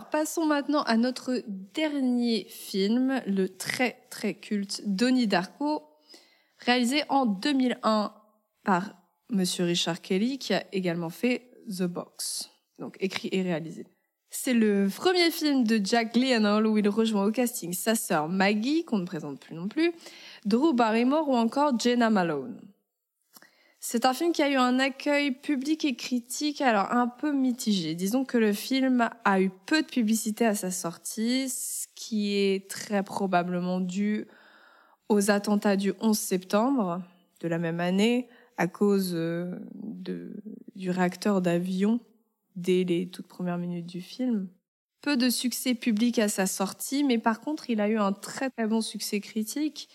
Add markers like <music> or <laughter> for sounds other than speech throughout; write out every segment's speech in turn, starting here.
Passons maintenant à notre dernier film, le très très culte Donnie Darko, réalisé en 2001 par Monsieur Richard Kelly, qui a également fait The Box, donc écrit et réalisé. C'est le premier film de Jack Gyllenhaal où il rejoint au casting sa sœur Maggie, qu'on ne présente plus non plus, Drew Barrymore ou encore Jenna Malone. C'est un film qui a eu un accueil public et critique alors un peu mitigé. Disons que le film a eu peu de publicité à sa sortie, ce qui est très probablement dû aux attentats du 11 septembre de la même année à cause euh, du réacteur d'avion dès les toutes premières minutes du film. Peu de succès public à sa sortie, mais par contre, il a eu un très très bon succès critique.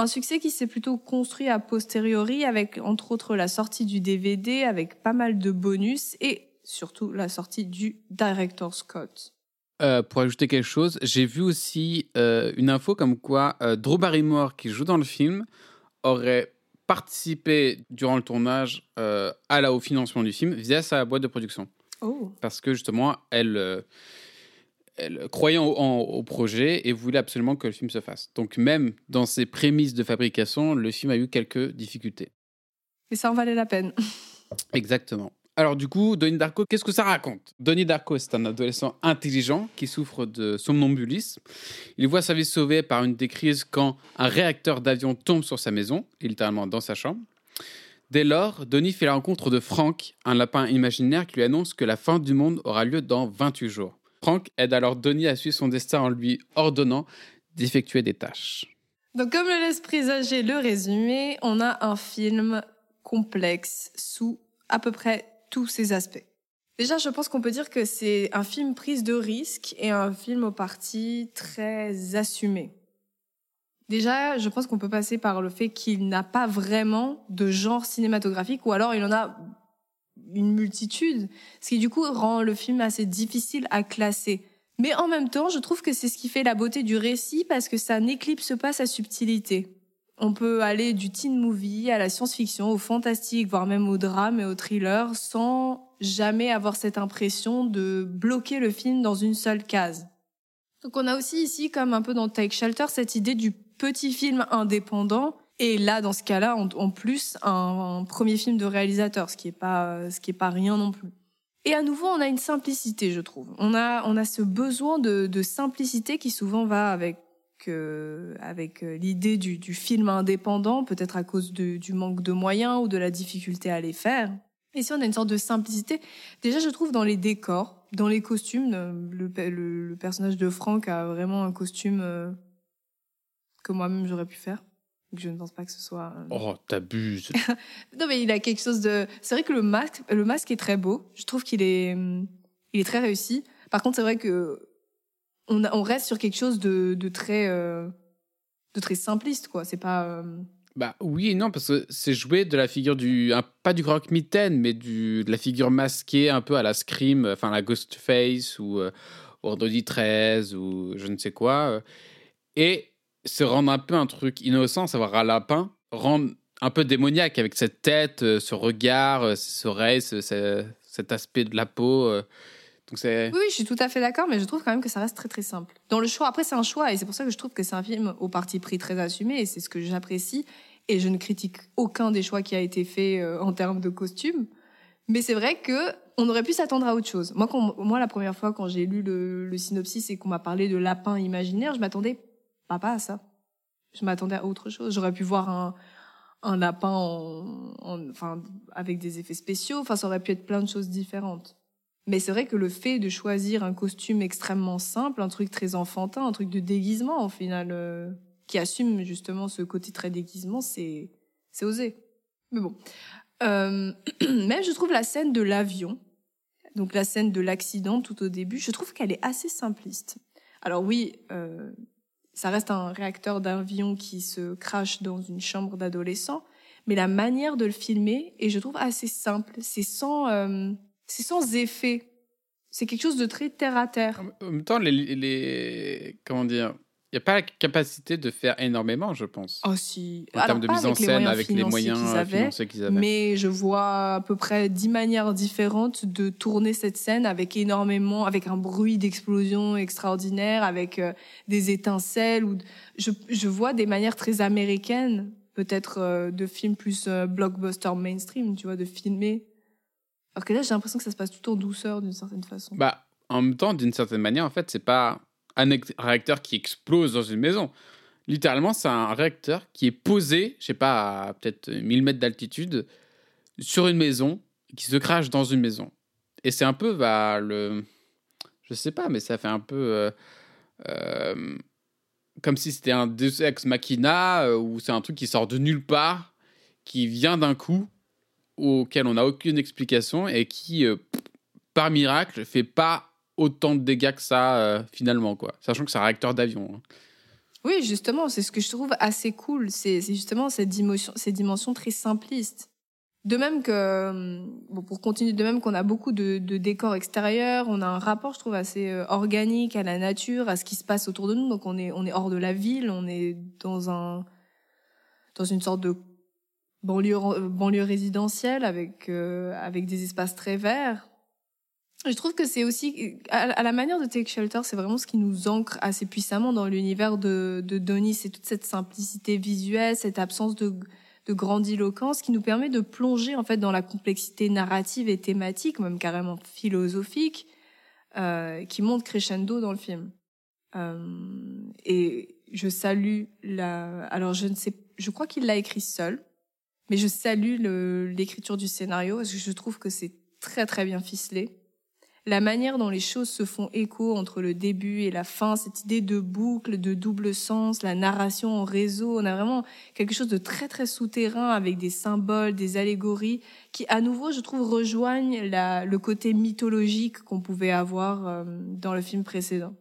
Un succès qui s'est plutôt construit a posteriori avec, entre autres, la sortie du DVD avec pas mal de bonus et surtout la sortie du Director Scott. Euh, pour ajouter quelque chose, j'ai vu aussi euh, une info comme quoi euh, Drew Barrymore, qui joue dans le film, aurait participé durant le tournage à la, au financement du film via sa boîte de production. Oh. Parce que justement, elle, elle croyait au, projet et voulait absolument que le film se fasse. Donc même dans ses prémices de fabrication, le film a eu quelques difficultés. Mais ça en valait la peine. <laughs> Exactement. Alors du coup, Donnie Darko, qu'est-ce que ça raconte? Donnie Darko, c'est un adolescent intelligent qui souffre de somnambulisme. Il voit sa vie sauvée par une des crises quand un réacteur d'avion tombe sur sa maison, littéralement dans sa chambre. Dès lors, Donnie fait la rencontre de Frank, un lapin imaginaire qui lui annonce que la fin du monde aura lieu dans 28 jours. Frank aide alors Donnie à suivre son destin en lui ordonnant d'effectuer des tâches. Donc comme le laisse présager le résumé, on a un film complexe sous à peu près tous ses aspects. Déjà, je pense qu'on peut dire que c'est un film prise de risque et un film au parti très assumé. Déjà, je pense qu'on peut passer par le fait qu'il n'a pas vraiment de genre cinématographique, ou alors il en a une multitude, ce qui du coup rend le film assez difficile à classer. Mais en même temps, je trouve que c'est ce qui fait la beauté du récit parce que ça n'éclipse pas sa subtilité. On peut aller du teen movie à la science-fiction, au fantastique, voire même au drame et au thriller, sans jamais avoir cette impression de bloquer le film dans une seule case. Donc on a aussi ici, comme un peu dans Take Shelter, cette idée du petit film indépendant. Et là, dans ce cas-là, en, plus, un, premier film de réalisateur, ce qui est pas, ce qui est pas rien non plus. Et à nouveau, on a une simplicité, je trouve. On a, on a ce besoin de, de simplicité qui souvent va avec avec euh, l'idée du, du, film indépendant, peut-être à cause de, du manque de moyens ou de la difficulté à les faire. Et si on a une sorte de simplicité, déjà je trouve dans les décors, dans les costumes, euh, le, le, personnage de Franck a vraiment un costume euh, que moi-même j'aurais pu faire. Je ne pense pas que ce soit. Oh, t'abuses. <laughs> non, mais il a quelque chose de. C'est vrai que le masque, le masque est très beau. Je trouve qu'il est, il est très réussi. Par contre, c'est vrai que on, reste sur quelque chose de, très euh, de très simpliste quoi c'est pas euh, bah oui et non parce que c'est joué de la figure du pas du croque mitaine mais du de la figure masquée un peu à la scream enfin la Ghostface ou euh, Ordody 13 ou je ne sais quoi euh. et se rendre un peu un truc innocent savoir un lapin rendre un peu démoniaque avec cette tête ce regard ces oreilles cet aspect de la peau oui, je suis tout à fait d'accord, mais je trouve quand même que ça reste très très simple. Dans le choix, après c'est un choix, et c'est pour ça que je trouve que c'est un film au parti pris très assumé, et c'est ce que j'apprécie. Et je ne critique aucun des choix qui a été fait euh, en termes de costumes. Mais c'est vrai que on aurait pu s'attendre à autre chose. Moi, quand, moi, la première fois quand j'ai lu le, le synopsis et qu'on m'a parlé de lapin imaginaire, je m'attendais pas, à ça. Je m'attendais à autre chose. J'aurais pu voir un, un lapin en, en, avec des effets spéciaux. Enfin, ça aurait pu être plein de choses différentes. Mais c'est vrai que le fait de choisir un costume extrêmement simple, un truc très enfantin, un truc de déguisement, au final, euh, qui assume justement ce côté très déguisement, c'est c'est osé. Mais bon, euh, <clears throat> même je trouve la scène de l'avion, donc la scène de l'accident tout au début, je trouve qu'elle est assez simpliste. Alors oui, euh, ça reste un réacteur d'avion qui se crache dans une chambre d'adolescent, mais la manière de le filmer est, je trouve, assez simple. C'est sans euh, c'est sans effet. C'est quelque chose de très terre à terre. En même temps, les, les, comment dire, Il n'y a pas la capacité de faire énormément, je pense. Oh si. En termes de mise en scène, avec les moyens euh, financiers qu'ils avaient. Mais je vois à peu près dix manières différentes de tourner cette scène avec énormément, avec un bruit d'explosion extraordinaire, avec euh, des étincelles. Ou je, je vois des manières très américaines, peut-être euh, de films plus blockbuster mainstream, tu vois, de filmer. Alors que là, j'ai l'impression que ça se passe tout en douceur d'une certaine façon. Bah, en même temps, d'une certaine manière, en fait, c'est pas un réacteur qui explose dans une maison. Littéralement, c'est un réacteur qui est posé, je sais pas, peut-être 1000 mètres d'altitude, sur une maison, qui se crache dans une maison. Et c'est un peu, bah, le. Je sais pas, mais ça fait un peu. Euh, euh, comme si c'était un Deus Ex Machina, euh, ou c'est un truc qui sort de nulle part, qui vient d'un coup, auquel on n'a aucune explication, et qui, par miracle, fait pas autant de dégâts que ça euh, finalement quoi. Sachant que c'est un réacteur d'avion hein. oui justement c'est ce que je trouve assez cool. C'est justement cette dimension ces dimensions très simplistes. De même que euh, pour continuer de même qu'on a beaucoup de, décors extérieurs on a un rapport je trouve assez euh, organique à la nature à ce qui se passe autour de nous. Donc on est on est hors de la ville on est dans un dans une sorte de banlieue banlieue résidentielle avec avec des espaces très verts je trouve que c'est aussi, à, la manière de Take Shelter, c'est vraiment ce qui nous ancre assez puissamment dans l'univers de, de Donnie. C'est toute cette simplicité visuelle, cette absence de, de grandiloquence qui nous permet de plonger en fait dans la complexité narrative et thématique, même carrément philosophique, euh, qui monte crescendo dans le film. Euh, et je salue la. Alors je ne sais, je crois qu'il l'a écrit seul, mais je salue l'écriture du scénario parce que je trouve que c'est très très bien ficelé la manière dont les choses se font écho entre le début et la fin, cette idée de boucle, de double sens, la narration en réseau, on a vraiment quelque chose de très très souterrain avec des symboles, des allégories qui à nouveau, je trouve, rejoignent le côté mythologique qu'on pouvait avoir euh, dans le film précédent.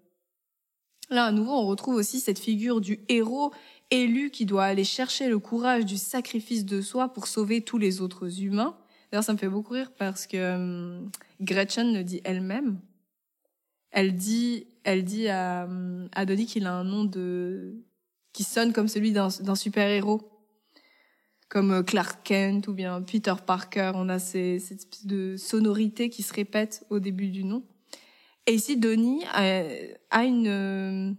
Là, à nouveau, on retrouve aussi cette figure du héros élu qui doit aller chercher le courage du sacrifice de soi pour sauver tous les autres humains. D'ailleurs, ça me fait beaucoup rire parce que euh, Gretchen le dit elle-même. Elle dit, elle dit à, à qu'il a un nom de, qui sonne comme celui d'un super-héros. Comme euh, Clark Kent ou bien Peter Parker. On a ces, cette espèce de sonorité qui se répète au début du nom. Et ici, Donnie a, une,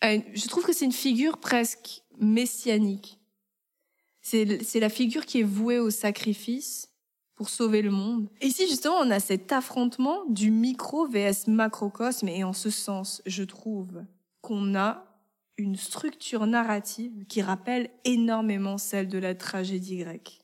a une, je trouve que c'est une figure presque messianique. C'est la figure qui est vouée au sacrifice pour sauver le monde. Et ici, justement, on a cet affrontement du micro vs macrocosme. Et en ce sens, je trouve qu'on a une structure narrative qui rappelle énormément celle de la tragédie grecque.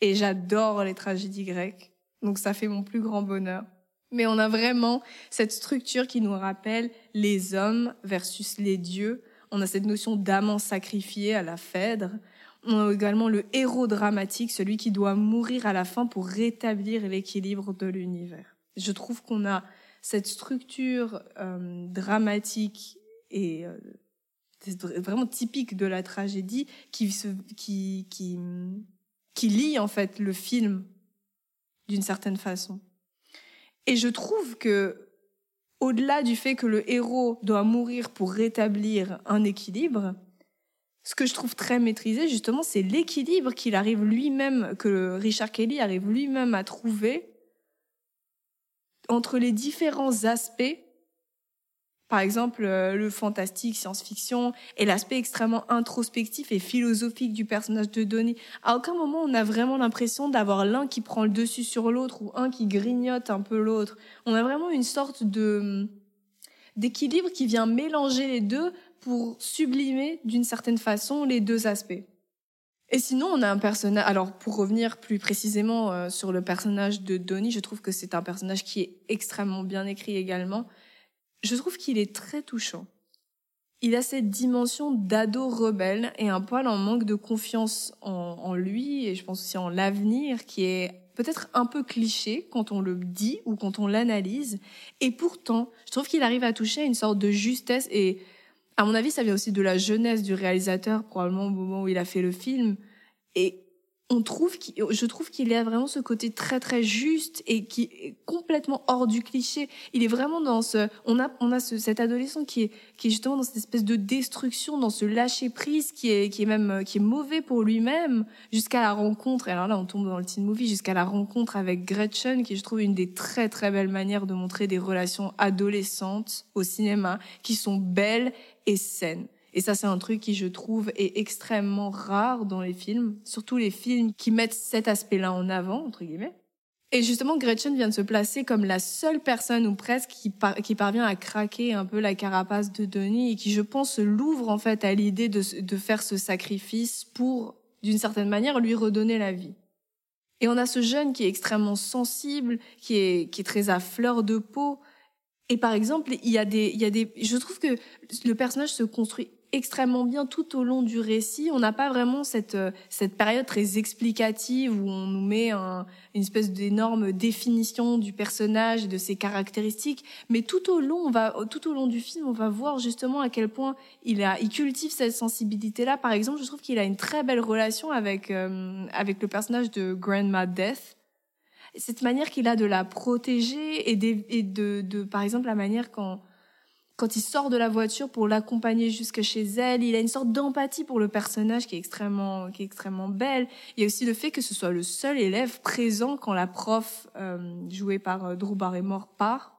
Et j'adore les tragédies grecques. Donc ça fait mon plus grand bonheur. Mais on a vraiment cette structure qui nous rappelle les hommes versus les dieux. On a cette notion d'amant sacrifié à la Phèdre. On a également le héros dramatique, celui qui doit mourir à la fin pour rétablir l'équilibre de l'univers. Je trouve qu'on a cette structure euh, dramatique et euh, vraiment typique de la tragédie qui, qui, qui, qui lie en fait le film d'une certaine façon. Et je trouve que au-delà du fait que le héros doit mourir pour rétablir un équilibre, ce que je trouve très maîtrisé, justement, c'est l'équilibre qu'il arrive lui-même, que Richard Kelly arrive lui-même à trouver entre les différents aspects, par exemple euh, le fantastique, science-fiction, et l'aspect extrêmement introspectif et philosophique du personnage de Donnie. À aucun moment on a vraiment l'impression d'avoir l'un qui prend le dessus sur l'autre ou un qui grignote un peu l'autre. On a vraiment une sorte de d'équilibre qui vient mélanger les deux pour sublimer d'une certaine façon les deux aspects. Et sinon, on a un personnage. Alors, pour revenir plus précisément euh, sur le personnage de Donnie, je trouve que c'est un personnage qui est extrêmement bien écrit également. Je trouve qu'il est très touchant. Il a cette dimension d'ado rebelle et un poil en manque de confiance en, en lui et je pense aussi en l'avenir qui est peut-être un peu cliché quand on le dit ou quand on l'analyse. Et pourtant, je trouve qu'il arrive à toucher une sorte de justesse et à mon avis, ça vient aussi de la jeunesse du réalisateur, probablement au moment où il a fait le film. Et on trouve je trouve qu'il a vraiment ce côté très très juste et qui est complètement hors du cliché. Il est vraiment dans ce, on a, on a ce, cet adolescent qui est, qui est justement dans cette espèce de destruction, dans ce lâcher prise qui est, qui est même, qui est mauvais pour lui-même jusqu'à la rencontre. Et alors là, on tombe dans le teen movie jusqu'à la rencontre avec Gretchen, qui je trouve une des très très belles manières de montrer des relations adolescentes au cinéma qui sont belles et saines. Et ça, c'est un truc qui, je trouve, est extrêmement rare dans les films, surtout les films qui mettent cet aspect-là en avant, entre guillemets. Et justement, Gretchen vient de se placer comme la seule personne ou presque qui, qui parvient à craquer un peu la carapace de Denis et qui, je pense, l'ouvre en fait à l'idée de, de faire ce sacrifice pour, d'une certaine manière, lui redonner la vie. Et on a ce jeune qui est extrêmement sensible, qui est, qui est très à fleur de peau. Et par exemple, il y a des, il y a des, je trouve que le personnage se construit extrêmement bien tout au long du récit. On n'a pas vraiment cette euh, cette période très explicative où on nous met un, une espèce d'énorme définition du personnage et de ses caractéristiques, mais tout au long on va tout au long du film, on va voir justement à quel point il a il cultive cette sensibilité là. Par exemple, je trouve qu'il a une très belle relation avec euh, avec le personnage de Grandma Death. Cette manière qu'il a de la protéger et, et de, de par exemple la manière quand quand il sort de la voiture pour l'accompagner jusque chez elle, il a une sorte d'empathie pour le personnage qui est extrêmement, qui est extrêmement belle. Il y a aussi le fait que ce soit le seul élève présent quand la prof, euh, jouée par euh, Drew Barrymore, part.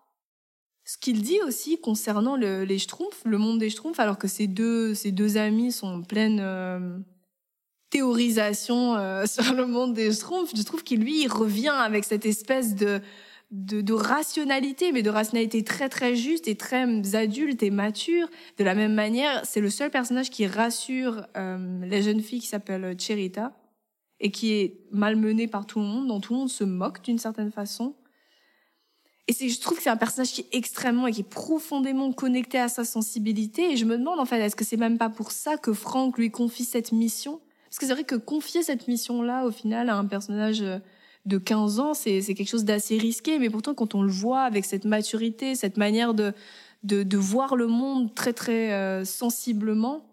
Ce qu'il dit aussi concernant le, les Schtroumpfs, le monde des Schtroumpfs, alors que ces deux, ces deux amis sont en pleine euh, théorisation euh, <laughs> sur le monde des Schtroumpfs, je trouve qu'il lui, revient avec cette espèce de de, de, rationalité, mais de rationalité très très juste et très adulte et mature. De la même manière, c'est le seul personnage qui rassure euh, la jeune fille qui s'appelle Cherita et qui est malmenée par tout le monde, dont tout le monde se moque d'une certaine façon. Et c'est, je trouve que c'est un personnage qui est extrêmement et qui est profondément connecté à sa sensibilité. Et je me demande en fait, est-ce que c'est même pas pour ça que Franck lui confie cette mission? Parce que c'est vrai que confier cette mission-là, au final, à un personnage euh, de 15 ans, c'est quelque chose d'assez risqué, mais pourtant quand on le voit avec cette maturité, cette manière de, de, de voir le monde très très euh, sensiblement,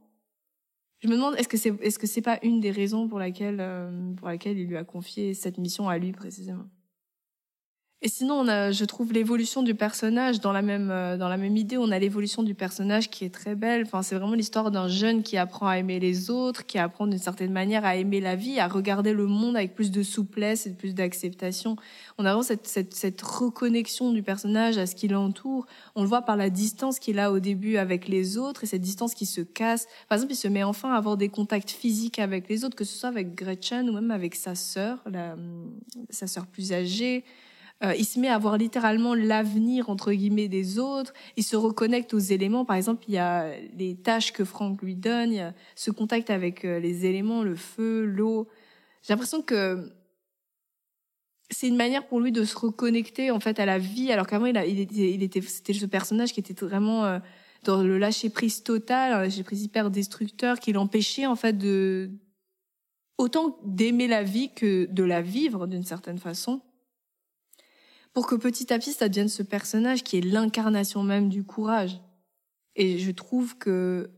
je me demande est-ce que c'est est-ce que c'est pas une des raisons pour laquelle euh, pour laquelle il lui a confié cette mission à lui précisément? Et sinon, on a, je trouve l'évolution du personnage dans la même euh, dans la même idée. On a l'évolution du personnage qui est très belle. Enfin, c'est vraiment l'histoire d'un jeune qui apprend à aimer les autres, qui apprend d'une certaine manière à aimer la vie, à regarder le monde avec plus de souplesse et plus d'acceptation. On a vraiment cette, cette, cette reconnexion du personnage à ce qui l'entoure. On le voit par la distance qu'il a au début avec les autres et cette distance qui se casse. Par exemple, il se met enfin à avoir des contacts physiques avec les autres, que ce soit avec Gretchen ou même avec sa sœur, la, sa sœur plus âgée. Euh, il se met à voir littéralement l'avenir entre guillemets des autres. Il se reconnecte aux éléments. Par exemple, il y a les tâches que Franck lui donne. Il y a ce contact avec euh, les éléments, le feu, l'eau. J'ai l'impression que c'est une manière pour lui de se reconnecter en fait à la vie. Alors qu'avant, il, était, il était, c'était ce personnage qui était vraiment euh, dans le lâcher prise total, un lâcher prise hyper destructeur, qui l'empêchait en fait de autant d'aimer la vie que de la vivre d'une certaine façon pour que petit à petit ça devienne ce personnage qui est l'incarnation même du courage. Et je trouve que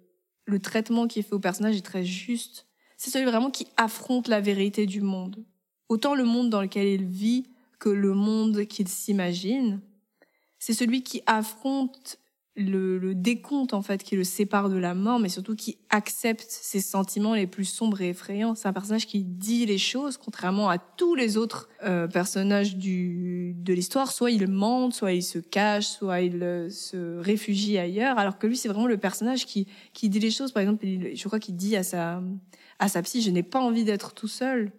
le traitement qui est fait au personnage est très juste. C'est celui vraiment qui affronte la vérité du monde. Autant le monde dans lequel il vit que le monde qu'il s'imagine. C'est celui qui affronte le, le, décompte en fait qui le sépare de la mort, mais surtout qui accepte ses sentiments les plus sombres et effrayants. C'est un personnage qui dit les choses, contrairement à tous les autres euh, personnages du, de l'histoire. Soit il mente, soit il se cache, soit il euh, se réfugie ailleurs. Alors que lui, c'est vraiment le personnage qui qui dit les choses. Par exemple, je crois qu'il dit à sa à sa psy, je n'ai pas envie d'être tout seul.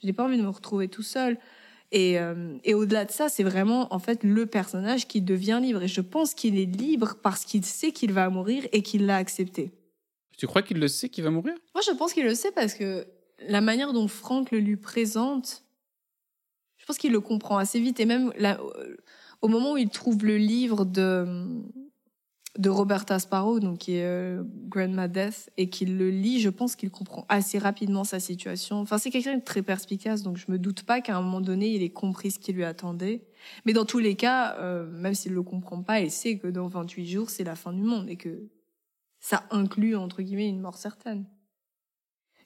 Je n'ai pas envie de me retrouver tout seul. Et, euh, et au-delà de ça, c'est vraiment en fait le personnage qui devient libre. Et je pense qu'il est libre parce qu'il sait qu'il va mourir et qu'il l'a accepté. Tu crois qu'il le sait qu'il va mourir? Moi, je pense qu'il le sait parce que la manière dont Franck le lui présente, je pense qu'il le comprend assez vite. Et même là, au moment où il trouve le livre de de Roberta Sparrow, donc qui est euh, Grandma Death, et qu'il le lit, je pense qu'il comprend assez rapidement sa situation. Enfin, c'est quelqu'un de très perspicace, donc je me doute pas qu'à un moment donné, il ait compris ce qui lui attendait. Mais dans tous les cas, euh, même s'il le comprend pas, il sait que dans 28 jours, c'est la fin du monde et que ça inclut, entre guillemets, une mort certaine.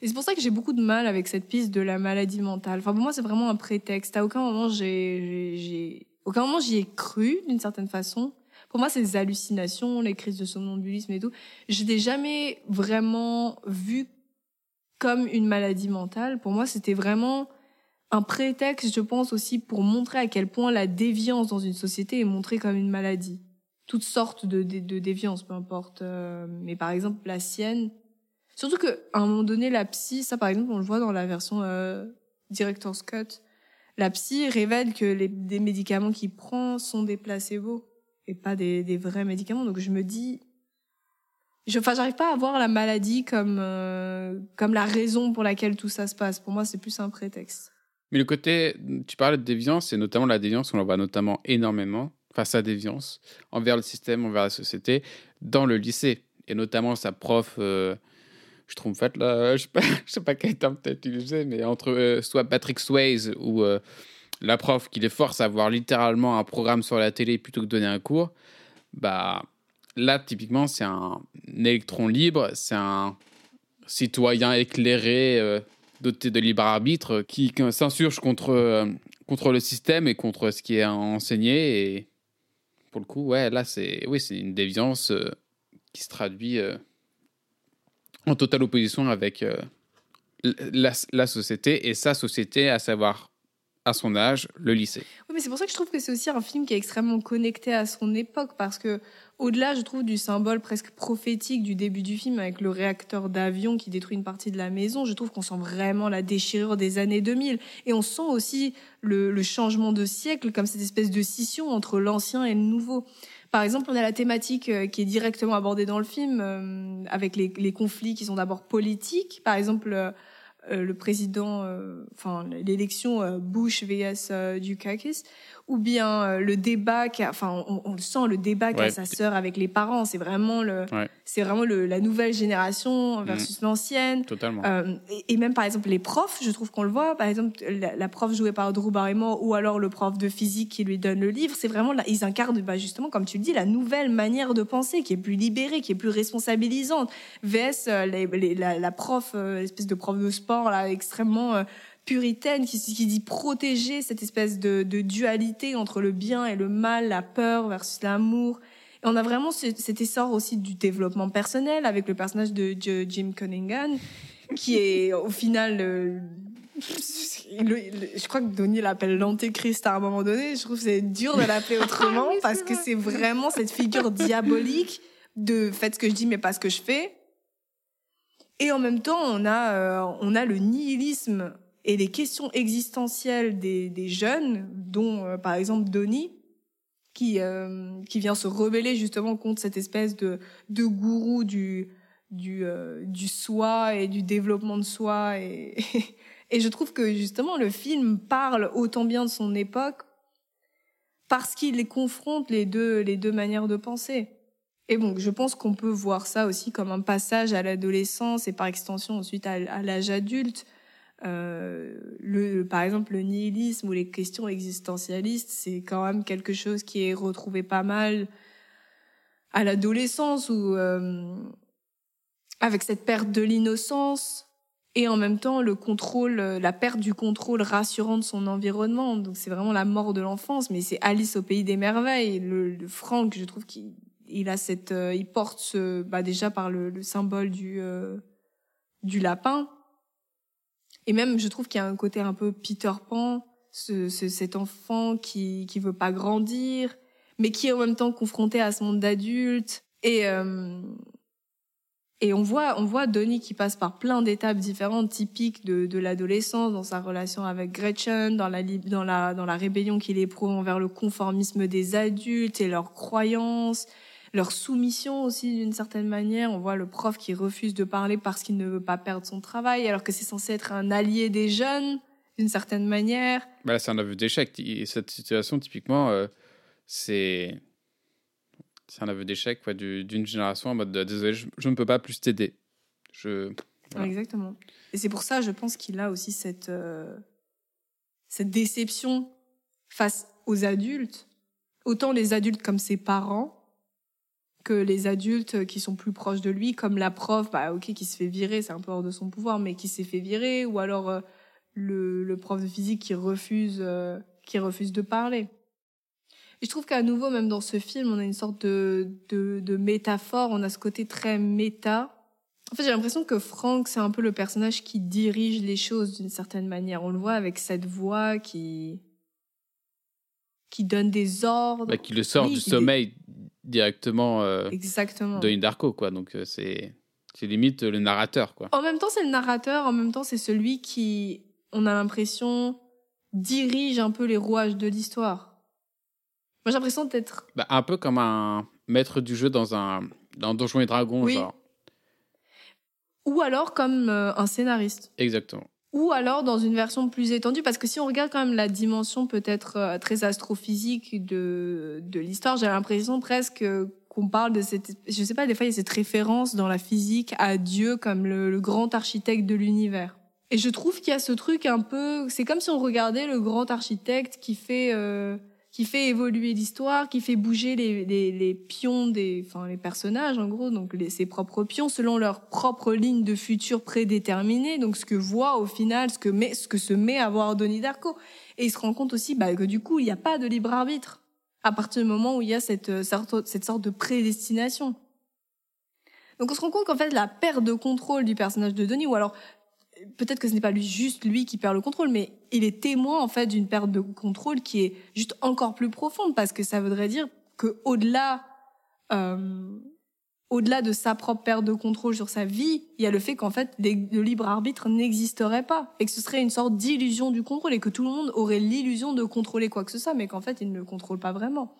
Et c'est pour ça que j'ai beaucoup de mal avec cette piste de la maladie mentale. Enfin, pour moi, c'est vraiment un prétexte. À aucun moment, j'ai, j'ai, aucun moment j'y ai cru d'une certaine façon. Pour moi, ces hallucinations, les crises de somnambulisme et tout, je n'ai jamais vraiment vu comme une maladie mentale. Pour moi, c'était vraiment un prétexte, je pense aussi, pour montrer à quel point la déviance dans une société est montrée comme une maladie. Toutes sortes de, de, de déviance, peu importe. Euh, mais par exemple, la sienne. Surtout qu'à un moment donné, la psy, ça par exemple, on le voit dans la version euh, Director's Cut, la psy révèle que les des médicaments qu'il prend sont des placebos et pas des, vrais médicaments. Donc je me dis, je, enfin, j'arrive pas à voir la maladie comme euh, comme la raison pour laquelle tout ça se passe. Pour moi, c'est plus un prétexte. Mais le côté, tu parlais de déviance, et notamment la déviance, on la voit notamment énormément face à déviance envers le système, envers la société, dans le lycée. Et notamment sa prof, euh, je trouve en fait là, <laughs> je sais pas, je sais pas quel terme as utilisé, mais entre euh, soit Patrick Swayze ou euh, la prof qui les force à voir littéralement un programme sur la télé plutôt que donner un cours, bah là typiquement c'est un électron libre, c'est un citoyen éclairé doté de libre arbitre, qui s'insurge contre, euh, contre le système et contre ce qui est enseigné. Et pour le coup, ouais, là, c'est oui, c'est une déviance euh, qui se traduit euh, en totale opposition avec la, société et sa société, à savoir à son âge, le lycée. Oui, mais c'est pour ça que je trouve que c'est aussi un film qui est extrêmement connecté à son époque, parce que au-delà, je trouve, du symbole presque prophétique du début du film avec le réacteur d'avion qui détruit une partie de la maison, je trouve qu'on sent vraiment la déchirure des années 2000. Et on sent aussi le, changement de siècle, comme cette espèce de scission entre l'ancien et le nouveau. Par exemple, on a la thématique euh, qui est directement abordée dans le film, euh, avec les, conflits qui sont d'abord politiques. Par exemple, euh, le président, euh, enfin l'élection euh, Bush vs Dukakis, ou bien le débat, enfin on, on, le sent le débat qu'a sa sœur avec les parents. C'est vraiment le, ouais. c'est vraiment le, la nouvelle génération versus mmh. l'ancienne. Totalement. Euh, et, et, même par exemple les profs, je trouve qu'on le voit. Par exemple la, la, prof jouée par Drew Barrymore ou alors le prof de physique qui lui donne le livre. C'est vraiment là, ils incarnent bah, justement comme tu le dis la nouvelle manière de penser qui est plus libérée, qui est plus responsabilisante. VS les, les, la, la, prof, euh, espèce de prof de sport là extrêmement euh, puritaine qui, qui, dit protéger cette espèce de, de, dualité entre le bien et le mal, la peur versus l'amour. Et on a vraiment ce, cet essor aussi du développement personnel avec le personnage de, de Jim Cunningham, qui est au final le, le, je crois que Donnie l'appelle l'antéchrist à un moment donné. Je trouve que c'est dur de l'appeler <laughs> autrement oui, parce que c'est vraiment cette figure diabolique de faites ce que je dis mais pas ce que je fais. Et en même temps, on a, euh, on a le nihilisme et les questions existentielles des, des jeunes, dont euh, par exemple Donnie, qui, euh, qui vient se rebeller justement contre cette espèce de, de gourou du, du, euh, du soi et du développement de soi. Et, <laughs> et je trouve que justement le film parle autant bien de son époque parce qu'il confronte les deux, les deux manières de penser. Et bon, je pense qu'on peut voir ça aussi comme un passage à l'adolescence et par extension ensuite à l'âge adulte. Euh, le, par exemple, le nihilisme ou les questions existentialistes, c'est quand même quelque chose qui est retrouvé pas mal à l'adolescence ou euh, avec cette perte de l'innocence et en même temps le contrôle, la perte du contrôle rassurant de son environnement. Donc c'est vraiment la mort de l'enfance, mais c'est Alice au pays des merveilles. Le, le Franck, je trouve qu'il il a cette, euh, il porte ce, bah déjà par le, le symbole du euh, du lapin et même, je trouve qu'il y a un côté un peu Peter Pan, ce, ce, cet enfant qui qui veut pas grandir, mais qui est en même temps confronté à ce monde d'adulte. Et euh, et on voit on voit Donnie qui passe par plein d'étapes différentes, typiques de de l'adolescence, dans sa relation avec Gretchen, dans la dans la dans la rébellion qu'il éprouve envers le conformisme des adultes et leurs croyances leur soumission aussi d'une certaine manière. On voit le prof qui refuse de parler parce qu'il ne veut pas perdre son travail, alors que c'est censé être un allié des jeunes d'une certaine manière. Bah c'est un aveu d'échec. Cette situation, typiquement, euh, c'est c'est un aveu d'échec d'une génération en mode de, désolé, je, je, ne peux pas plus t'aider. Je voilà. Exactement. Et c'est pour ça, je pense qu'il a aussi cette euh, cette déception face aux adultes, autant les adultes comme ses parents que les adultes qui sont plus proches de lui, comme la prof, bah ok, qui se fait virer, c'est un peu hors de son pouvoir, mais qui s'est fait virer, ou alors euh, le, le, prof de physique qui refuse, euh, qui refuse de parler. Et je trouve qu'à nouveau, même dans ce film, on a une sorte de, de, de métaphore, on a ce côté très méta. En fait, j'ai l'impression que Frank, c'est un peu le personnage qui dirige les choses d'une certaine manière. On le voit avec cette voix qui qui donne des ordres, bah, qui le sort du sommeil directement euh, Exactement. Darko, quoi. Donc euh, c'est c'est limite le narrateur, quoi. En même temps, c'est le narrateur. En même temps, c'est celui qui, on a l'impression, dirige un peu les rouages de l'histoire. Moi, j'ai l'impression d'être. Bah, un peu comme un maître du jeu dans un dans Donjons et Dragons, genre. Ou alors comme euh, un scénariste. Exactement. Ou alors dans une version plus étendue, parce que si on regarde quand même la dimension peut-être euh, très astrophysique de, de l'histoire, j'ai l'impression presque qu'on parle de cette, je sais pas, des fois il y a cette référence dans la physique à Dieu comme le, grand architecte de l'univers. Et je trouve qu'il y a ce truc un peu, c'est comme si on regardait le grand architecte qui fait euh, qui fait évoluer l'histoire, qui fait bouger les, les, les, pions des, enfin les personnages en gros, donc les, ses propres pions selon leur propre ligne de futur prédéterminée, donc ce que voit au final, ce que met, ce que se met à voir Donnie Darko. Et il se rend compte aussi bah, que du coup il n'y a pas de libre arbitre à partir du moment où il y a cette, euh, cette sorte de prédestination. Donc on se rend compte qu'en fait la perte de contrôle du personnage de Denis, ou alors peut-être que ce n'est pas lui, juste lui qui perd le contrôle, mais il est témoin en fait d'une perte de contrôle qui est juste encore plus profonde parce que ça voudrait dire que au-delà, euh, au-delà de sa propre perte de contrôle sur sa vie, il y a le fait qu'en fait le libre arbitre n'existerait pas et que ce serait une sorte d'illusion du contrôle et que tout le monde aurait l'illusion de contrôler quoi que ce soit, mais qu'en fait il ne le contrôle pas vraiment.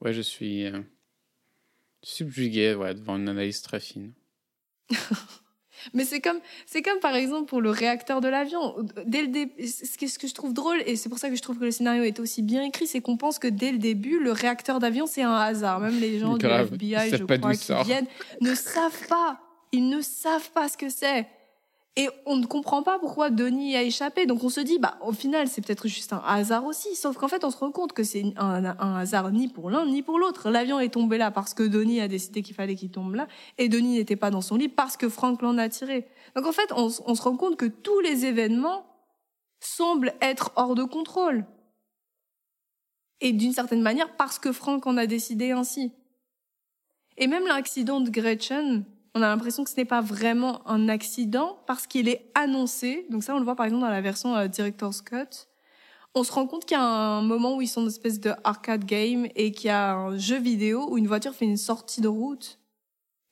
Ouais, je suis euh, subjugué ouais, devant une analyse très fine. <laughs> Mais c'est comme, c'est comme par exemple pour le réacteur de l'avion. Dès le début, ce que je trouve drôle, et c'est pour ça que je trouve que le scénario est aussi bien écrit, c'est qu'on pense que dès le début, le réacteur d'avion, c'est un hasard. Même les gens du FBI, je crois, qui viennent, ne savent pas. Ils ne savent pas ce que c'est. Et on ne comprend pas pourquoi Denis a échappé. Donc on se dit, bah, au final, c'est peut-être juste un hasard aussi. Sauf qu'en fait, on se rend compte que c'est un, hasard ni pour l'un ni pour l'autre. L'avion est tombé là parce que Denis a décidé qu'il fallait qu'il tombe là. Et Denis n'était pas dans son lit parce que Frank l'en a tiré. Donc en fait, on, on se rend compte que tous les événements semblent être hors de contrôle. Et d'une certaine manière, parce que Frank en a décidé ainsi. Et même l'accident de Gretchen, on a l'impression que ce n'est pas vraiment un accident parce qu'il est annoncé. Donc ça, on le voit par exemple dans la version euh, Director's Cut. On se rend compte qu'il y a un moment où ils sont une espèce de arcade game et qu'il y a un jeu vidéo où une voiture fait une sortie de route.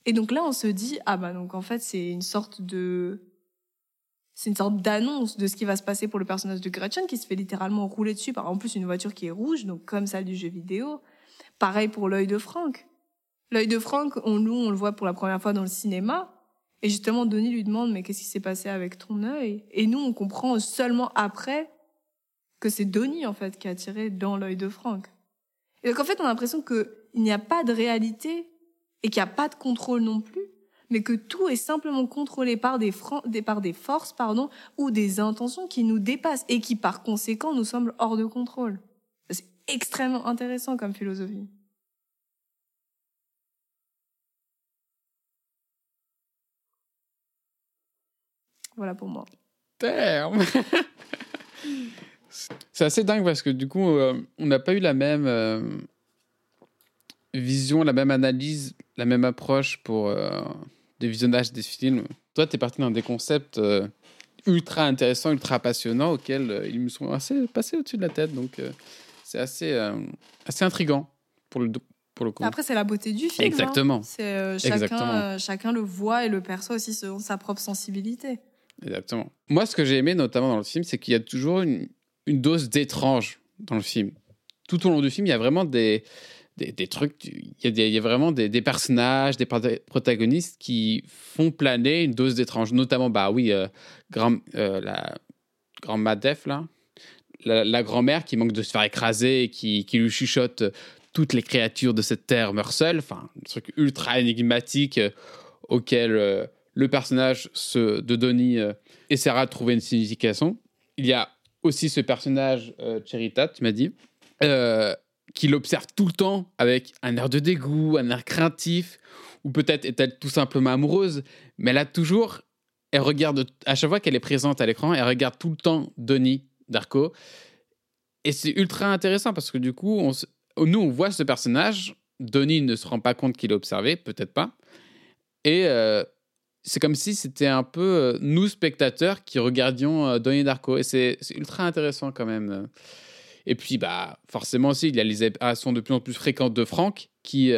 Et donc là, on se dit, ah bah donc en fait, c'est une sorte de... C'est une sorte d'annonce de ce qui va se passer pour le personnage de Gretchen qui se fait littéralement rouler dessus par en plus une voiture qui est rouge, donc comme celle du jeu vidéo. Pareil pour l'œil de Frank. L'œil de Franck, on, nous, on le voit pour la première fois dans le cinéma. Et justement, Denis lui demande, mais qu'est-ce qui s'est passé avec ton œil? Et nous, on comprend seulement après que c'est Denis, en fait, qui a tiré dans l'œil de Franck. Et donc, en fait, on a l'impression qu'il n'y a pas de réalité et qu'il n'y a pas de contrôle non plus, mais que tout est simplement contrôlé par des, par des forces pardon, ou des intentions qui nous dépassent et qui, par conséquent, nous semblent hors de contrôle. C'est extrêmement intéressant comme philosophie. Voilà pour moi. Terme <laughs> C'est assez dingue parce que du coup, euh, on n'a pas eu la même euh, vision, la même analyse, la même approche pour euh, des visionnages des films. Toi, tu es parti dans des concepts ultra intéressants, ultra passionnants auxquels ils me sont assez passés au-dessus de la tête. Donc, c'est assez, assez intriguant pour le, pour le coup. Après, c'est la beauté du film. Hein. Exactement. C'est chacun, chacun le voit et le perçoit aussi selon sa propre sensibilité. Exactement. Moi, ce que j'ai aimé notamment dans le film, c'est qu'il y a toujours une, dose d'étrange dans le film. Tout au long du film, il y a vraiment des, des, trucs, il y, a vraiment des, personnages, des protagonistes qui font planer une dose d'étrange. Notamment, bah oui, euh, grand, euh, la grand Madef, là, la, la grand-mère qui manque de se faire écraser et qui, lui chuchote toutes les créatures de cette terre meurent seules. Enfin, un truc ultra énigmatique euh, auquel euh, le personnage de Donnie euh, essaiera de trouver une signification. Il y a aussi ce personnage, euh, Cherita, tu m'as dit, euh, qui l'observe tout le temps avec un air de dégoût, un air craintif, ou peut-être est-elle tout simplement amoureuse, mais elle a toujours, elle regarde, à chaque fois qu'elle est présente à l'écran, elle regarde tout le temps Denis Darko. Et c'est ultra intéressant parce que du coup, on nous, on voit ce personnage, Denis ne se rend pas compte qu'il est observé, peut-être pas. Et euh, c'est comme si c'était un peu euh, nous, spectateurs, qui regardions euh, Denis Darko. Et c'est ultra intéressant quand même. Et puis, bah, forcément aussi, il y a les apparitions de plus en plus fréquentes de Franck, qui,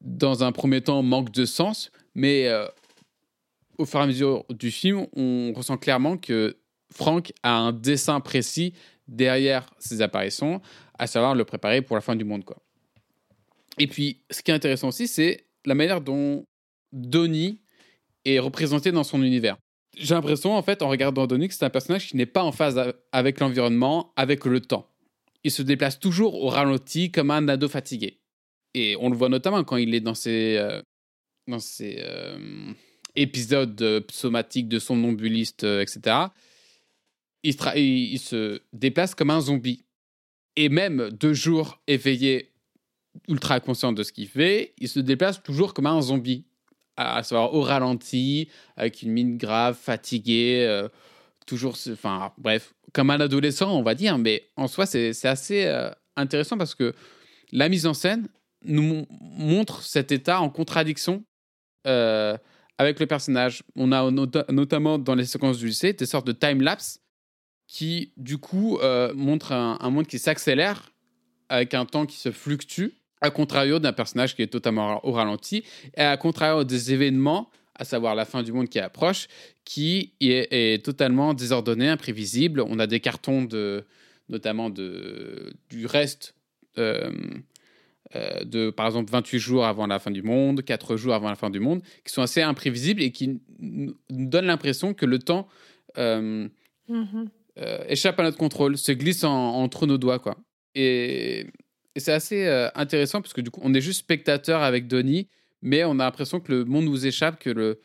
dans un premier temps, manque de sens. Mais au fur et à mesure du film, on ressent clairement que Franck a un dessin précis derrière ses apparitions, à savoir le préparer pour la fin du monde. Quoi. Et puis, ce qui est intéressant aussi, c'est la manière dont Donnie est représenté dans son univers. J'ai l'impression, en fait, en regardant Donnie, que c'est un personnage qui n'est pas en phase avec l'environnement, avec le temps. Il se déplace toujours au ralenti comme un ado fatigué. Et on le voit notamment quand il est dans ses, euh, dans ses euh, épisodes psomatiques de son nombuliste, euh, etc. Il, il se déplace comme un zombie. Et même deux jours éveillé, ultra conscient de ce qu'il fait, il se déplace toujours comme un zombie à savoir au ralenti, avec une mine grave, fatiguée, euh, toujours, enfin bref, comme un adolescent, on va dire, mais en soi, c'est assez euh, intéressant parce que la mise en scène nous montre cet état en contradiction euh, avec le personnage. On a notamment dans les séquences du lycée des sortes de time-lapse qui, du coup, montrent un monde qui s'accélère avec un temps qui se fluctue à contrario d'un personnage qui est totalement au ralenti, et à contrario des événements, à savoir la fin du monde qui approche, qui est, totalement désordonné, imprévisible. On a des cartons de, notamment de, du reste euh, euh, de, par exemple, 28 jours avant la fin du monde, 4 jours avant la fin du monde, qui sont assez imprévisibles et qui nous donnent l'impression que le temps euh, mm-hmm. échappe à notre contrôle, se glisse entre nos doigts. Quoi. Et et c'est assez euh, intéressant parce que du coup, on est juste spectateur avec Donnie, mais on a l'impression que le monde nous échappe, que, le,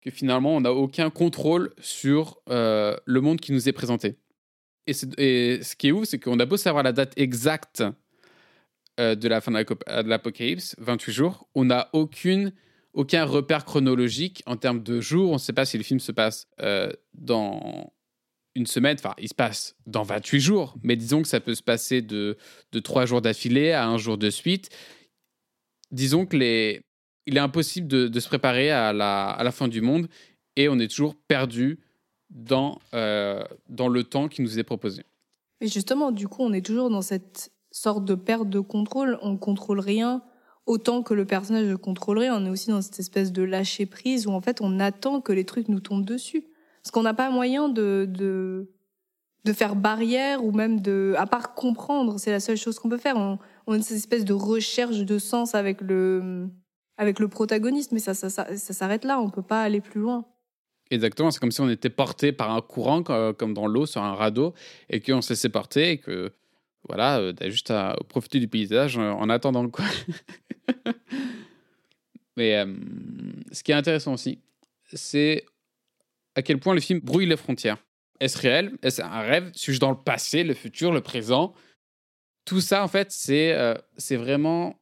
que finalement, on n'a aucun contrôle sur euh, le monde qui nous est présenté. Et, ce qui est ouf, c'est qu'on a beau savoir la date exacte euh, de la fin de l'Apocalypse, 28 jours, on n'a aucun repère chronologique en termes de jours. On ne sait pas si le film se passe dans une semaine, enfin, il se passe dans 28 jours, mais disons que ça peut se passer de, de 3 jours d'affilée à un jour de suite. Disons que les, il est impossible de, se préparer à la, à la, fin du monde et on est toujours perdu dans, euh, dans le temps qui nous est proposé. Mais justement, du coup, on est toujours dans cette sorte de perte de contrôle. On ne contrôle rien autant que le personnage ne contrôle rien. On est aussi dans cette espèce de lâcher prise où en fait on attend que les trucs nous tombent dessus. Parce qu'on n'a pas moyen de, de, de faire barrière ou même de, à part comprendre, c'est la seule chose qu'on peut faire. On, a cette espèce de recherche de sens avec le, avec le protagoniste, mais ça, ça, ça, s'arrête là. On peut pas aller plus loin. Exactement, c'est comme si on était porté par un courant, comme dans l'eau, sur un radeau, et qu'on s'est porter, et que, voilà, euh, t'as juste à profiter du paysage en attendant, quoi. <laughs> Mais euh, ce qui est intéressant aussi, c'est à quel point le film brouille les frontières. Est-ce réel? Est-ce un rêve? Suis-je dans le passé, le futur, le présent? Tout ça, en fait, c'est euh, vraiment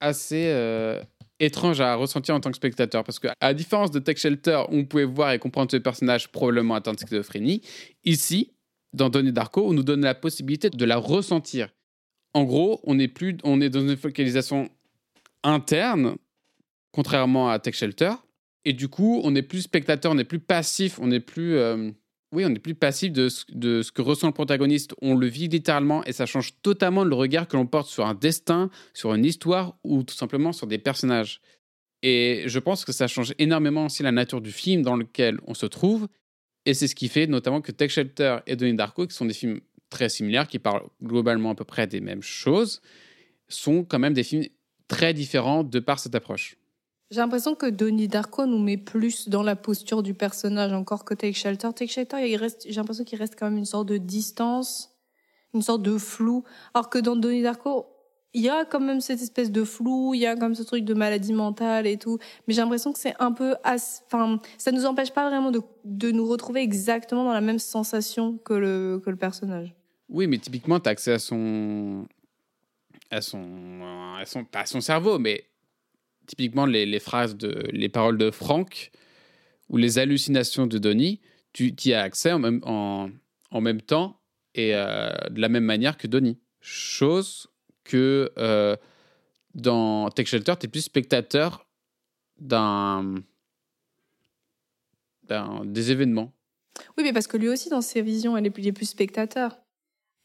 assez euh, étrange à ressentir en tant que spectateur. Parce qu'à la différence de Tech Shelter, on pouvait voir et comprendre ce personnage probablement atteint de schizophrénie, ici, dans Donnie Darko, on nous donne la possibilité de la ressentir. En gros, on est, plus, on est dans une focalisation interne, contrairement à Tech Shelter, et du coup, on n'est plus spectateur, on n'est plus passif, on n'est plus, euh, oui, on n'est plus passif de ce, de ce que ressent le protagoniste. On le vit littéralement et ça change totalement le regard que l'on porte sur un destin, sur une histoire ou tout simplement sur des personnages. Et je pense que ça change énormément aussi la nature du film dans lequel on se trouve. Et c'est ce qui fait notamment que Tech Shelter et Donnie Darko, qui sont des films très similaires, qui parlent globalement à peu près des mêmes choses, sont quand même des films très différents de par cette approche. J'ai l'impression que Donnie Darko nous met plus dans la posture du personnage encore que Take Shelter. Take Shelter, j'ai l'impression qu'il reste quand même une sorte de distance, une sorte de flou. Alors que dans Donnie Darko, il y a quand même cette espèce de flou, il y a comme ce truc de maladie mentale et tout. Mais j'ai l'impression que c'est un peu, enfin, ça nous empêche pas vraiment de, de nous retrouver exactement dans la même sensation que le, que le personnage. Oui, mais typiquement, tu as accès à son, à son, à son, à son cerveau, mais typiquement les, les phrases de, les paroles de Franck ou les hallucinations de Donnie, tu y as accès en même, en, en même temps et euh, de la même manière que Donnie. Chose que euh, dans Tech Shelter, tu es plus spectateur d'un, des événements. Oui, mais parce que lui aussi, dans ses visions, il est plus, il est plus spectateur.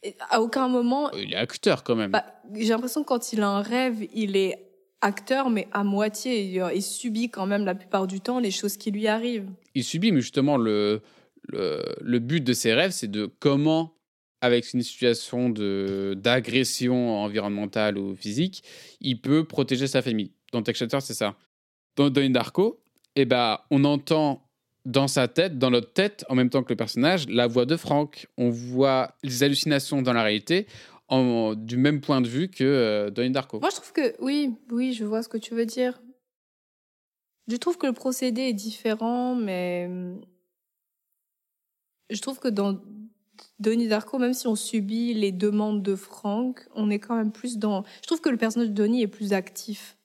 Et à aucun moment, Il est acteur quand même. bah, j'ai l'impression que quand il a un rêve, il est acteur, mais à moitié. Il, subit quand même la plupart du temps les choses qui lui arrivent. il subit, mais justement, le, le, but de ses rêves, c'est de comment, avec une situation d'agression environnementale ou physique, il peut protéger sa famille. Dans Tech Shelter, c'est ça. Dans Donnie Darko, eh ben, on entend dans sa tête, dans notre tête, en même temps que le personnage, la voix de Franck. On voit les hallucinations dans la réalité du même point de vue que euh, Donnie Darko. Moi, je trouve que oui, oui, je vois ce que tu veux dire. Je trouve que le procédé est différent, mais hum, je trouve que dans Donnie Darko, même si on subit les demandes de Frank, on est quand même plus dans. Je trouve que le personnage de Donnie est plus actif.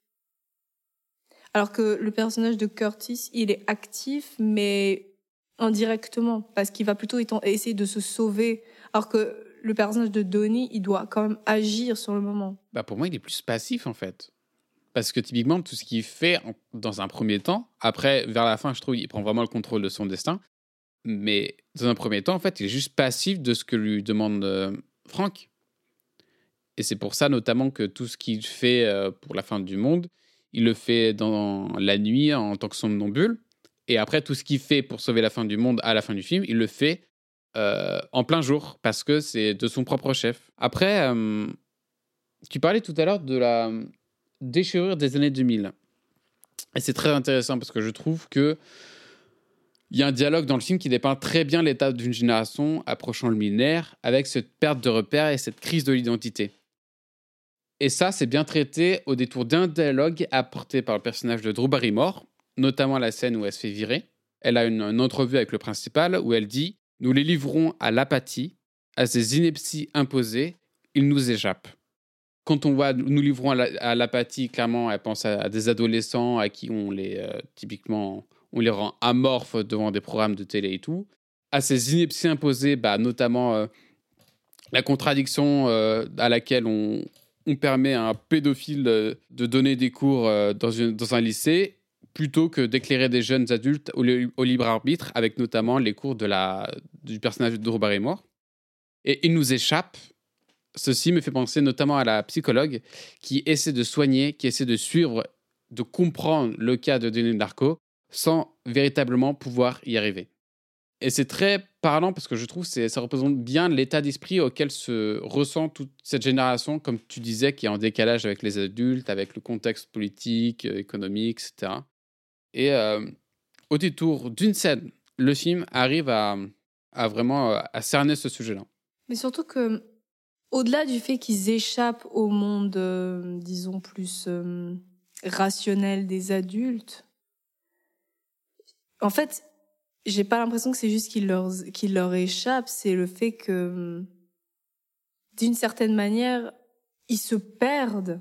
Alors que le personnage de Curtis, il est actif, mais indirectement, parce qu'il va plutôt essayer de se sauver. Alors que le personnage de Donnie, il doit quand même agir sur le moment. Bah pour moi, il est plus passif en fait. Parce que typiquement, tout ce qu'il fait dans un premier temps, après, vers la fin, je trouve, il prend vraiment le contrôle de son destin. Mais dans un premier temps, en fait, il est juste passif de ce que lui demande euh, Franck. Et c'est pour ça, notamment, que tout ce qu'il fait euh, pour la fin du monde, il le fait dans la nuit en tant que somnambule. Et après, tout ce qu'il fait pour sauver la fin du monde à la fin du film, il le fait euh, en plein jour, parce que c'est de son propre chef. Après, euh, tu parlais tout à l'heure de la déchirure des années 2000. Et c'est très intéressant parce que je trouve que il y a un dialogue dans le film qui dépeint très bien l'état d'une génération approchant le millénaire avec cette perte de repères et cette crise de l'identité. Et ça, c'est bien traité au détour d'un dialogue apporté par le personnage de Drew Barrymore, notamment la scène où elle se fait virer. Elle a une, une entrevue avec le principal où elle dit Nous les livrons à l'apathie, à ces inepties imposées, ils nous échappent. Quand on voit nous livrons à la- à l'apathie, clairement, elle pense à, des adolescents à qui on les euh, typiquement on les rend amorphes devant des programmes de télé et tout. À ces inepties imposées, bah, notamment euh, la contradiction euh, à laquelle on, on permet à un pédophile de donner des cours dans, une- dans un lycée plutôt que d'éclairer des jeunes adultes au, li- au libre arbitre, avec notamment les cours de la, du personnage de Drew Barrymore. Et il nous échappe Ceci me fait penser notamment à la psychologue qui essaie de soigner, qui essaie de suivre, de comprendre le cas de Denis Darko sans véritablement pouvoir y arriver. Et c'est très parlant parce que je trouve que ça représente bien l'état d'esprit auquel se ressent toute cette génération, comme tu disais, qui est en décalage avec les adultes, avec le contexte politique, euh, économique, etc. Et euh, au détour d'une scène, le film arrive à, vraiment euh, à cerner ce sujet-là. Mais surtout que, au-delà du fait qu'ils échappent au monde, euh, disons, plus rationnel des adultes, en fait, j'ai pas l'impression que c'est juste qu'ils leur, qu'ils leur échappent, c'est le fait que, d'une certaine manière, ils se perdent.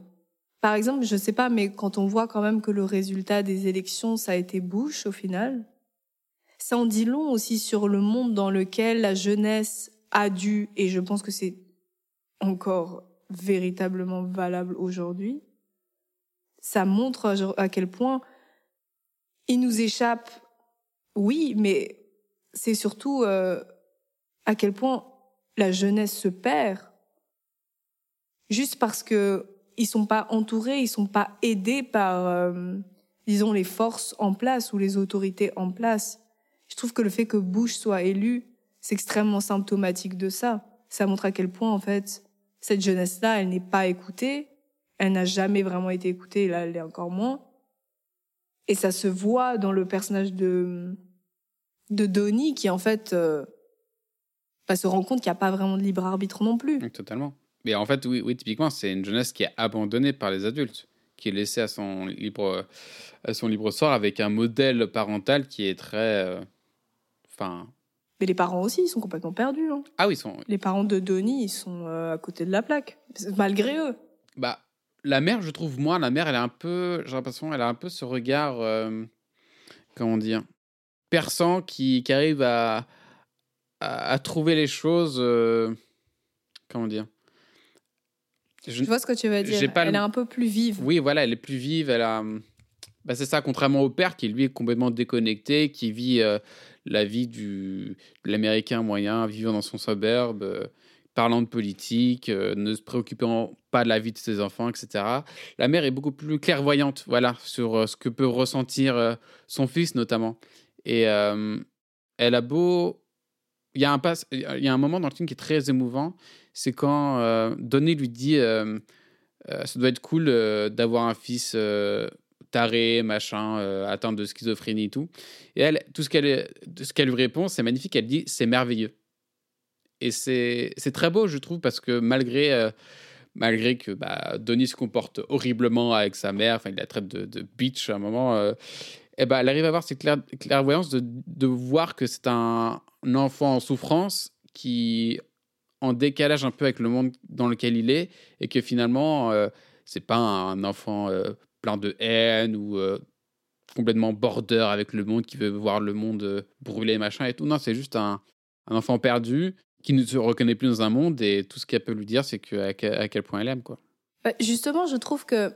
Par exemple, je sais pas, mais quand on voit quand même que le résultat des élections, ça a été Bush au final, ça en dit long aussi sur le monde dans lequel la jeunesse a dû, et je pense que c'est encore véritablement valable aujourd'hui, ça montre à- à quel point il nous échappe, oui, mais c'est surtout euh, à quel point la jeunesse se perd. Juste parce que ils sont pas entourés, ils sont pas aidés par, euh, disons, les forces en place ou les autorités en place. Je trouve que le fait que Bush soit élu, c'est extrêmement symptomatique de ça. Ça montre à quel point, en fait, cette jeunesse-là, elle n'est pas écoutée. Elle n'a jamais vraiment été écoutée, là, elle l'est encore moins. Et ça se voit dans le personnage de, de Donnie, qui, en fait, euh, bah, se rend compte qu'il n'y a pas vraiment de libre arbitre non plus. Totalement. Mais en fait, oui, oui typiquement, c'est une jeunesse qui est abandonnée par les adultes, qui est laissée à son libre, à son libre sort avec un modèle parental qui est très. euh, Enfin. Mais les parents aussi, ils sont complètement perdus. hein. ah oui, ils sont. Les parents de Donnie, ils sont euh, à côté de la plaque, malgré eux. Bah, la mère, je trouve, moi, la mère, elle a un peu, j'ai l'impression, elle a un peu ce regard, euh, comment dire, perçant qui, qui arrive à, à, à trouver les choses, euh, comment dire. Je, vois ce que tu veux dire. Pas elle est un peu plus vive. Oui, voilà, elle est plus vive. Elle a, bah, c'est ça, contrairement au père qui lui est complètement déconnecté, qui vit euh, la vie du, de l'américain moyen, vivant dans son suburb. Euh, parlant de politique, euh, ne se préoccupant pas de la vie de ses enfants, etc. La mère est beaucoup plus clairvoyante, voilà, sur ce que peut ressentir son fils notamment. Et elle a beau, il y a un pas, il y a un moment dans le film qui est très émouvant, c'est quand Donnie lui dit, ça doit être cool d'avoir un fils taré, machin, atteint de schizophrénie et tout. Et elle, tout ce qu'elle, ce qu'elle lui répond, c'est magnifique. Elle dit, c'est merveilleux. Et c'est très beau, je trouve, parce que malgré, euh, malgré que bah, se comporte horriblement avec sa mère, enfin, il la traite de, bitch à un moment, euh, et bah, elle arrive à avoir cette clair, clairvoyance de voir que c'est un, enfant en souffrance qui en décalage un peu avec le monde dans lequel il est, et que finalement, euh, c'est pas un enfant euh, plein de haine ou complètement border avec le monde qui veut voir le monde brûler machin et tout. Non, c'est juste un, enfant perdu qui ne se reconnaît plus dans un monde et tout ce qu'elle peut lui dire, c'est que, à, quel point elle aime. quoi. Justement, je trouve que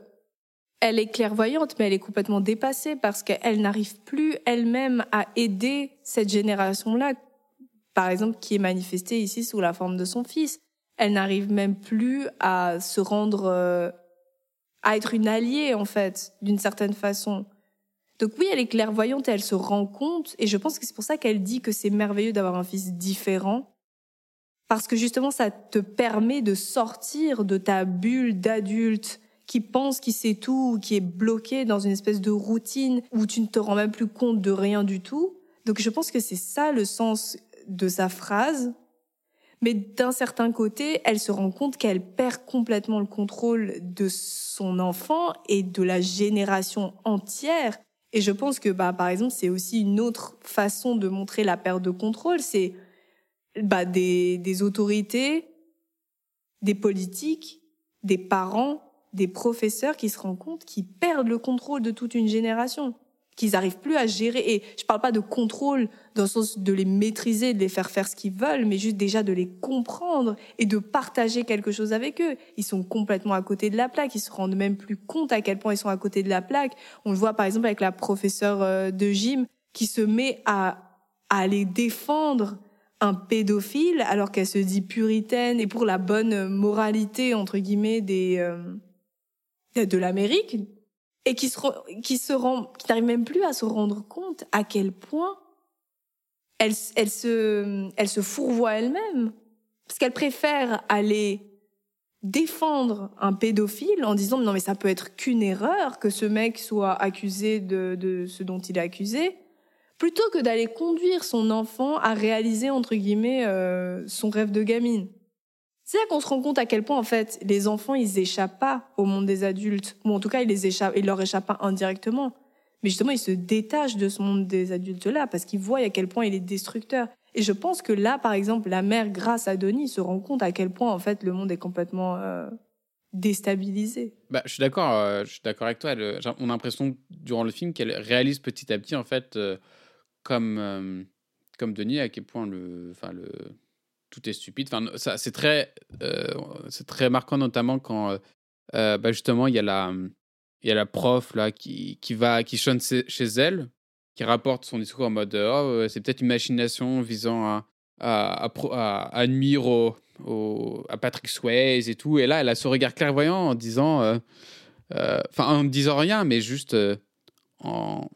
elle est clairvoyante, mais elle est complètement dépassée parce qu'elle n'arrive plus elle-même à aider cette génération-là, par exemple, qui est manifestée ici sous la forme de son fils. Elle n'arrive même plus à se rendre, euh, à être une alliée, en fait, d'une certaine façon. Donc oui, elle est clairvoyante et elle se rend compte, et je pense que c'est pour ça qu'elle dit que c'est merveilleux d'avoir un fils différent, parce que justement, ça te permet de sortir de ta bulle d'adulte qui pense qu'il sait tout, ou qui est bloqué dans une espèce de routine où tu ne te rends même plus compte de rien du tout. Donc je pense que c'est ça le sens de sa phrase. Mais d'un certain côté, elle se rend compte qu'elle perd complètement le contrôle de son enfant et de la génération entière. Et je pense que, bah, par exemple, c'est aussi une autre façon de montrer la perte de contrôle. C'est bah, des, des autorités, des politiques, des parents, des professeurs qui se rendent compte qu'ils perdent le contrôle de toute une génération, qu'ils n'arrivent plus à gérer. Et je parle pas de contrôle dans le sens de les maîtriser, de les faire faire ce qu'ils veulent, mais juste déjà de les comprendre et de partager quelque chose avec eux. Ils sont complètement à côté de la plaque, ils se rendent même plus compte à quel point ils sont à côté de la plaque. On le voit par exemple avec la professeure euh, de gym qui se met à, à les défendre un pédophile alors qu'elle se dit puritaine et pour la bonne moralité entre guillemets des euh, de l'Amérique et qui se qui se rend qui n'arrive même plus à se rendre compte à quel point elle elle se elle se fourvoie elle-même parce qu'elle préfère aller défendre un pédophile en disant non mais ça peut être qu'une erreur que ce mec soit accusé de, de ce dont il est accusé plutôt que d'aller conduire son enfant à réaliser entre guillemets euh, son rêve de gamine. C'est là qu'on se rend compte à quel point en fait les enfants ils échappent pas au monde des adultes ou en tout cas ils les échappent, ils leur échappent pas indirectement, mais justement ils se détachent de ce monde des adultes là parce qu'ils voient à quel point il est destructeur. Et je pense que là par exemple la mère grâce à Denis se rend compte à quel point en fait le monde est complètement euh, déstabilisé. Bah, je suis d'accord, euh, je suis d'accord avec toi. on a l'impression durant le film qu'elle réalise petit à petit en fait comme, euh, comme Denis, à quel point le, tout est stupide. Enfin, ça, c'est très, euh, c'est très marquant, notamment quand euh, bah, justement il y a la, il y a la prof là qui, qui va, qui chante chez elle, qui rapporte son discours en mode oh, c'est peut-être une machination visant à, à, à, à au, à Patrick Swayze et tout. Et là, elle a ce regard clairvoyant en disant, enfin, en ne disant rien, mais juste en,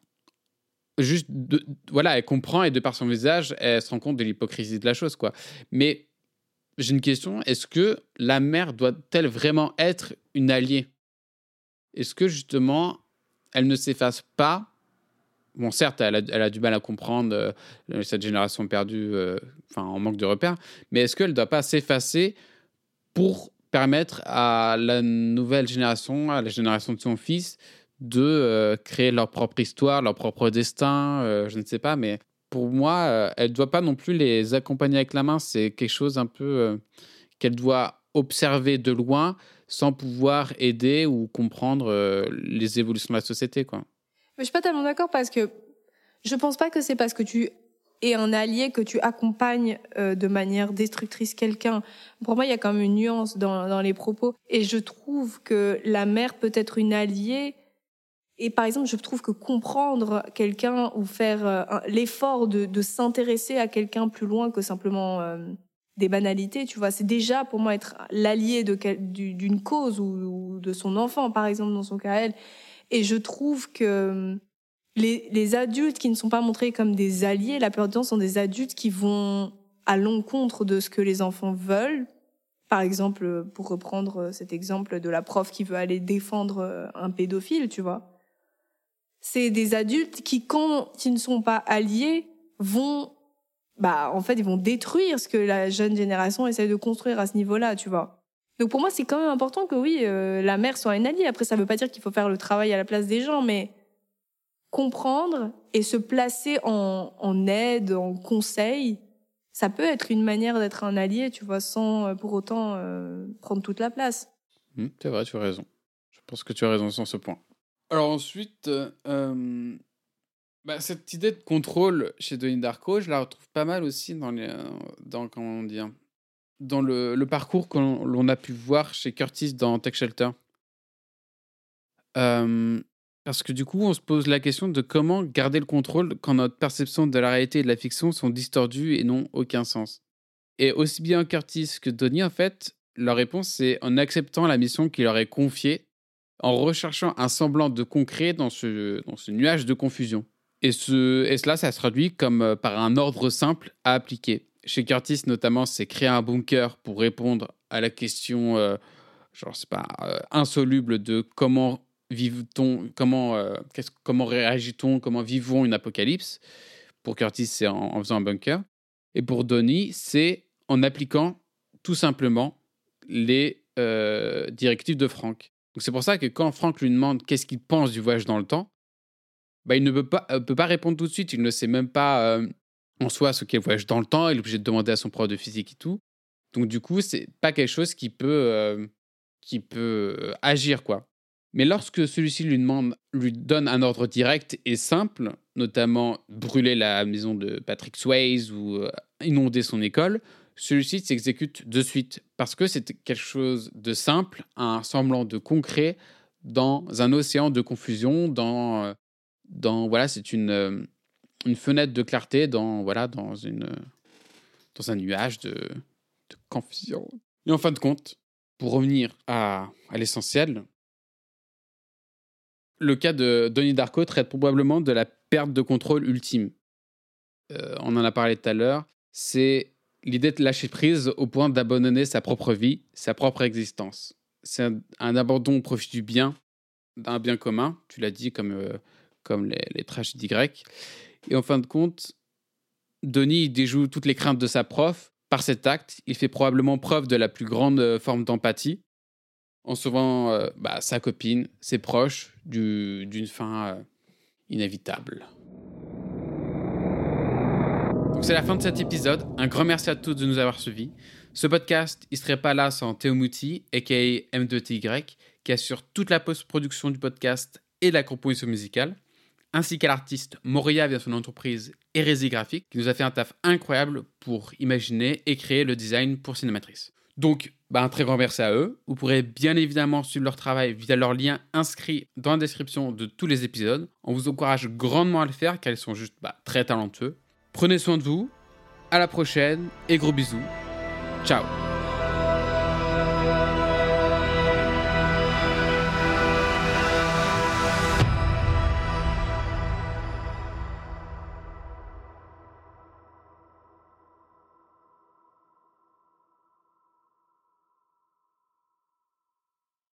juste, voilà, elle comprend et de par son visage, elle se rend compte de l'hypocrisie de la chose, quoi. Mais j'ai une question est-ce que la mère doit-elle vraiment être une alliée? Est-ce que justement, elle ne s'efface pas? Bon, certes, elle a, du mal à comprendre euh, cette génération perdue, euh, en manque de repères, mais est-ce qu'elle ne doit pas s'effacer pour permettre à la nouvelle génération, à la génération de son fils, de euh, créer leur propre histoire, leur propre destin, euh, je ne sais pas, mais pour moi, euh, elle ne doit pas non plus les accompagner avec la main. C'est quelque chose un peu qu'elle doit observer de loin, sans pouvoir aider ou comprendre les évolutions de la société, quoi. Mais je suis pas tellement d'accord parce que je pense pas que c'est parce que tu es un allié que tu accompagnes de manière destructrice quelqu'un. Pour moi, il y a quand même une nuance dans, dans les propos. Et je trouve que la mère peut être une alliée. Et par exemple, je trouve que comprendre quelqu'un ou faire euh, l'effort de, s'intéresser à quelqu'un plus loin que simplement euh, des banalités, tu vois, c'est déjà pour moi être l'allié d'une cause ou, de son enfant, par exemple, dans son cas elle. Et je trouve que les, les adultes qui ne sont pas montrés comme des alliés, la plupart du temps, sont des adultes qui vont à l'encontre de ce que les enfants veulent. Par exemple, pour reprendre cet exemple de la prof qui veut aller défendre euh, un pédophile, tu vois. C'est des adultes qui, quand ils ne sont pas alliés, vont, bah, en fait, ils vont détruire ce que la jeune génération essaie de construire à ce niveau-là, tu vois. Donc pour moi, c'est quand même important que oui, euh, la mère soit une alliée. Après, ça veut pas dire qu'il faut faire le travail à la place des gens, mais comprendre et se placer en, aide, en conseil, ça peut être une manière d'être un allié, tu vois, sans euh, pour autant euh, prendre toute la place. Hmm, c'est vrai, tu as raison. Je pense que tu as raison sur ce point. Alors ensuite, euh, bah, cette idée de contrôle chez Denis Darko, je la retrouve pas mal aussi dans, les, euh, dans, comment dire, dans le, parcours que l'on a pu voir chez Curtis dans Tech Shelter. Euh, parce que du coup, on se pose la question de comment garder le contrôle quand notre perception de la réalité et de la fiction sont distordues et n'ont aucun sens. Et aussi bien Curtis que Donnie, en fait, leur réponse, c'est en acceptant la mission qui leur est confiée, en recherchant un semblant de concret dans ce, nuage de confusion. Et, ce, et cela, ça se traduit comme euh, par un ordre simple à appliquer. Chez Curtis, notamment, c'est créer un bunker pour répondre à la question, euh, genre, c'est pas, euh, insoluble de comment vit-on, comment, réagit-on, comment vivons une apocalypse. Pour Curtis, c'est en, faisant un bunker. Et pour Donnie, c'est en appliquant tout simplement les directives de Franck. Donc c'est pour ça que quand Franck lui demande qu'est-ce qu'il pense du voyage dans le temps, bah, il ne peut pas, euh, peut pas répondre tout de suite. Il ne sait même pas en soi ce qu'est le voyage dans le temps. Il est obligé de demander à son prof de physique et tout. Donc du coup, c'est pas quelque chose qui peut, qui peut agir quoi. Mais lorsque celui-ci lui demande, lui donne un ordre direct et simple, notamment brûler la maison de Patrick Swayze ou inonder son école, celui-ci s'exécute de suite parce que c'est quelque chose de simple, un semblant de concret dans un océan de confusion, dans, euh, dans voilà, c'est une, euh, une fenêtre de clarté dans voilà, dans une euh, dans un nuage de, confusion. Et en fin de compte, pour revenir à, à l'essentiel, le cas de Donnie Darko traite probablement de la perte de contrôle ultime. On en a parlé tout à l'heure. C'est l'idée de lâcher prise au point d'abandonner sa propre vie, sa propre existence. C'est un, abandon au profit du bien, d'un bien commun, tu l'as dit, comme, euh, comme les, tragédies grecques. Et en fin de compte, il déjoue toutes les craintes de sa prof. Par cet acte, il fait probablement preuve de la plus grande euh, forme d'empathie en sauvant euh, bah, sa copine, ses proches, du- d'une fin inévitable. Donc c'est la fin de cet épisode. Un grand merci à tous de nous avoir suivis. Ce podcast, il serait pas là sans Théo Mouti, aka M2TY, qui assure toute la post-production du podcast et la composition musicale, ainsi qu'à l'artiste Moria via son entreprise Hérésie Graphique, qui nous a fait un taf incroyable pour imaginer et créer le design pour Cinématrice. Donc, bah, un très grand merci à eux. Vous pourrez bien évidemment suivre leur travail via leur lien inscrit dans la description de tous les épisodes. On vous encourage grandement à le faire car ils sont juste bah, très talentueux. Prenez soin de vous, à la prochaine et gros bisous. Ciao